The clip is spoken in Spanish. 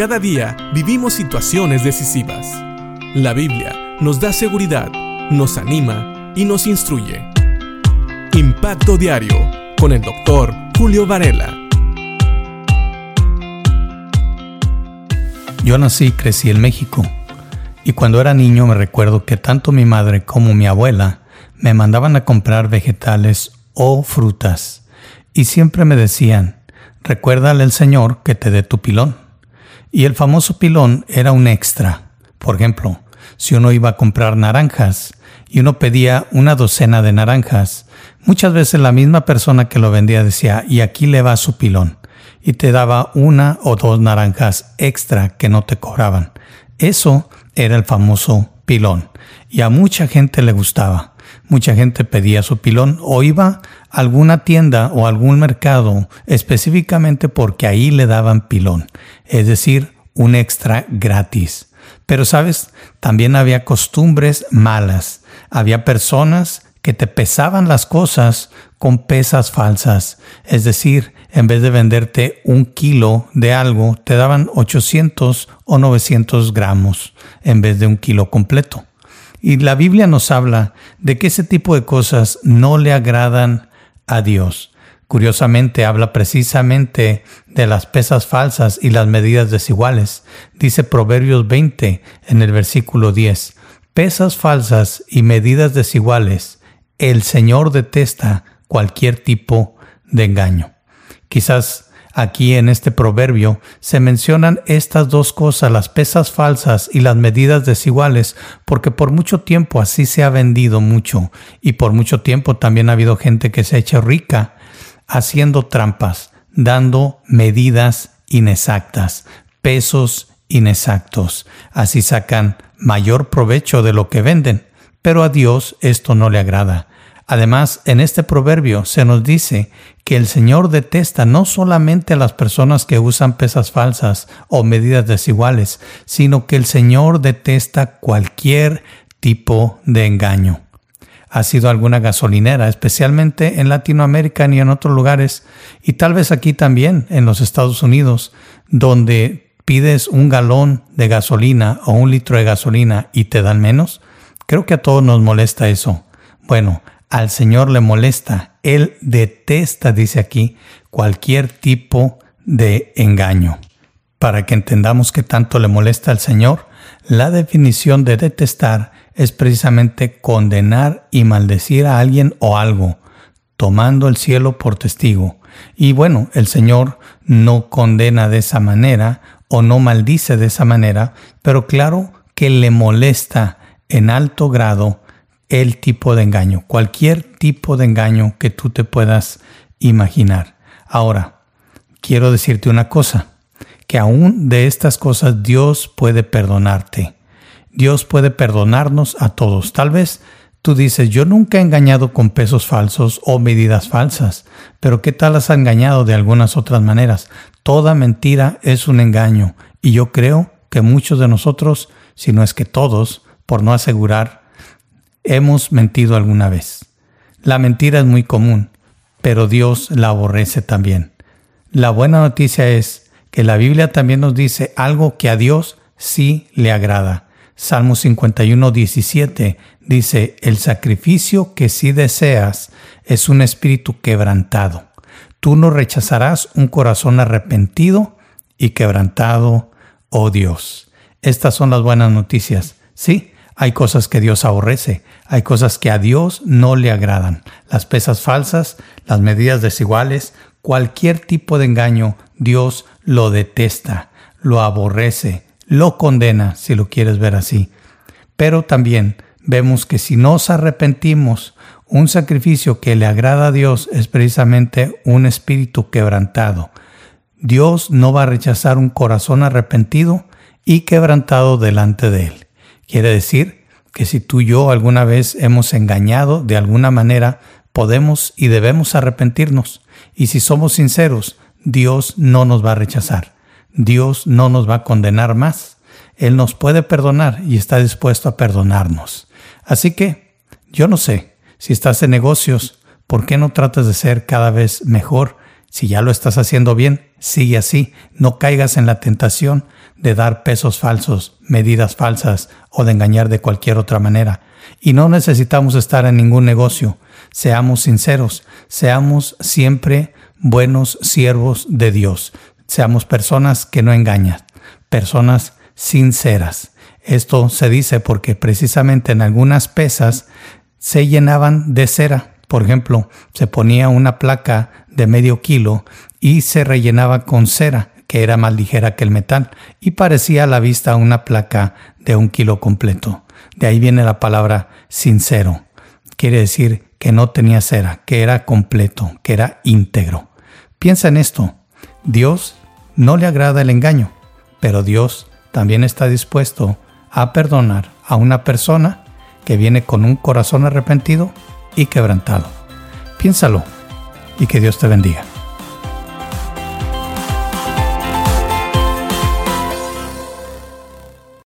Cada día vivimos situaciones decisivas. La Biblia nos da seguridad, nos anima y nos instruye. Impacto Diario con el doctor Julio Varela. Yo nací y crecí en México. Y cuando era niño me recuerdo que tanto mi madre como mi abuela me mandaban a comprar vegetales o frutas. Y siempre me decían, recuérdale al Señor que te dé tu pilón. Y el famoso pilón era un extra. Por ejemplo, si uno iba a comprar naranjas y uno pedía una docena de naranjas, muchas veces la misma persona que lo vendía decía, y aquí le va su pilón, y te daba una o dos naranjas extra que no te cobraban. Eso era el famoso pilón, y a mucha gente le gustaba. Mucha gente pedía su pilón o iba a alguna tienda o algún mercado específicamente porque ahí le daban pilón, es decir, un extra gratis. Pero sabes, también había costumbres malas. Había personas que te pesaban las cosas con pesas falsas. Es decir, en vez de venderte un kilo de algo, te daban 800 o 900 gramos en vez de un kilo completo. Y la Biblia nos habla de que ese tipo de cosas no le agradan a Dios. Curiosamente habla precisamente de las pesas falsas y las medidas desiguales. Dice Proverbios 20 en el versículo 10. Pesas falsas y medidas desiguales. El Señor detesta cualquier tipo de engaño. Quizás Aquí en este proverbio se mencionan estas dos cosas, las pesas falsas y las medidas desiguales, porque por mucho tiempo así se ha vendido mucho y por mucho tiempo también ha habido gente que se ha hecho rica haciendo trampas, dando medidas inexactas, pesos inexactos. Así sacan mayor provecho de lo que venden, pero a Dios esto no le agrada. Además, en este proverbio se nos dice que el Señor detesta no solamente a las personas que usan pesas falsas o medidas desiguales, sino que el Señor detesta cualquier tipo de engaño. Ha sido alguna gasolinera, especialmente en Latinoamérica y en otros lugares, y tal vez aquí también en los Estados Unidos, donde pides un galón de gasolina o un litro de gasolina y te dan menos? Creo que a todos nos molesta eso. Bueno, al Señor le molesta. Él detesta, dice aquí, cualquier tipo de engaño. Para que entendamos que tanto le molesta al Señor, la definición de detestar es precisamente condenar y maldecir a alguien o algo, tomando el cielo por testigo. Y bueno, el Señor no condena de esa manera o no maldice de esa manera, pero claro que le molesta en alto grado el tipo de engaño, cualquier tipo de engaño que tú te puedas imaginar. Ahora, quiero decirte una cosa, que aún de estas cosas Dios puede perdonarte. Dios puede perdonarnos a todos. Tal vez tú dices, yo nunca he engañado con pesos falsos o medidas falsas, pero ¿qué tal has engañado de algunas otras maneras? Toda mentira es un engaño y yo creo que muchos de nosotros, si no es que todos, por no asegurar hemos mentido alguna vez. La mentira es muy común, pero Dios la aborrece también. La buena noticia es que la Biblia también nos dice algo que a Dios sí le agrada. Salmo 51, 17 dice, el sacrificio que sí deseas es un espíritu quebrantado. Tú no rechazarás un corazón arrepentido y quebrantado, oh Dios. Estas son las buenas noticias. Sí, hay cosas que Dios aborrece, hay cosas que a Dios no le agradan. Las pesas falsas, las medidas desiguales, cualquier tipo de engaño, Dios lo detesta, lo aborrece, lo condena, si lo quieres ver así. Pero también vemos que si nos arrepentimos, un sacrificio que le agrada a Dios es precisamente un espíritu quebrantado. Dios no va a rechazar un corazón arrepentido y quebrantado delante de Él. Quiere decir que si tú y yo alguna vez hemos engañado de alguna manera, podemos y debemos arrepentirnos. Y si somos sinceros, Dios no nos va a rechazar. Dios no nos va a condenar más. Él nos puede perdonar y está dispuesto a perdonarnos. Así que, yo no sé, si estás en negocios, ¿por qué no tratas de ser cada vez mejor Si ya lo estás haciendo bien, sigue así. No caigas en la tentación de dar pesos falsos, medidas falsas o de engañar de cualquier otra manera. Y no necesitamos estar en ningún negocio. Seamos sinceros, seamos siempre buenos siervos de Dios. Seamos personas que no engañan, personas sinceras. Esto se dice porque precisamente en algunas pesas se llenaban de cera. Por ejemplo, se ponía una placa de medio kilo y se rellenaba con cera, que era más ligera que el metal, y parecía a la vista una placa de un kilo completo. De ahí viene la palabra sincero. Quiere decir que no tenía cera, que era completo, que era íntegro. Piensa en esto. Dios no le agrada el engaño, pero Dios también está dispuesto a perdonar a una persona que viene con un corazón arrepentido y quebrantado. Piénsalo y que Dios te bendiga.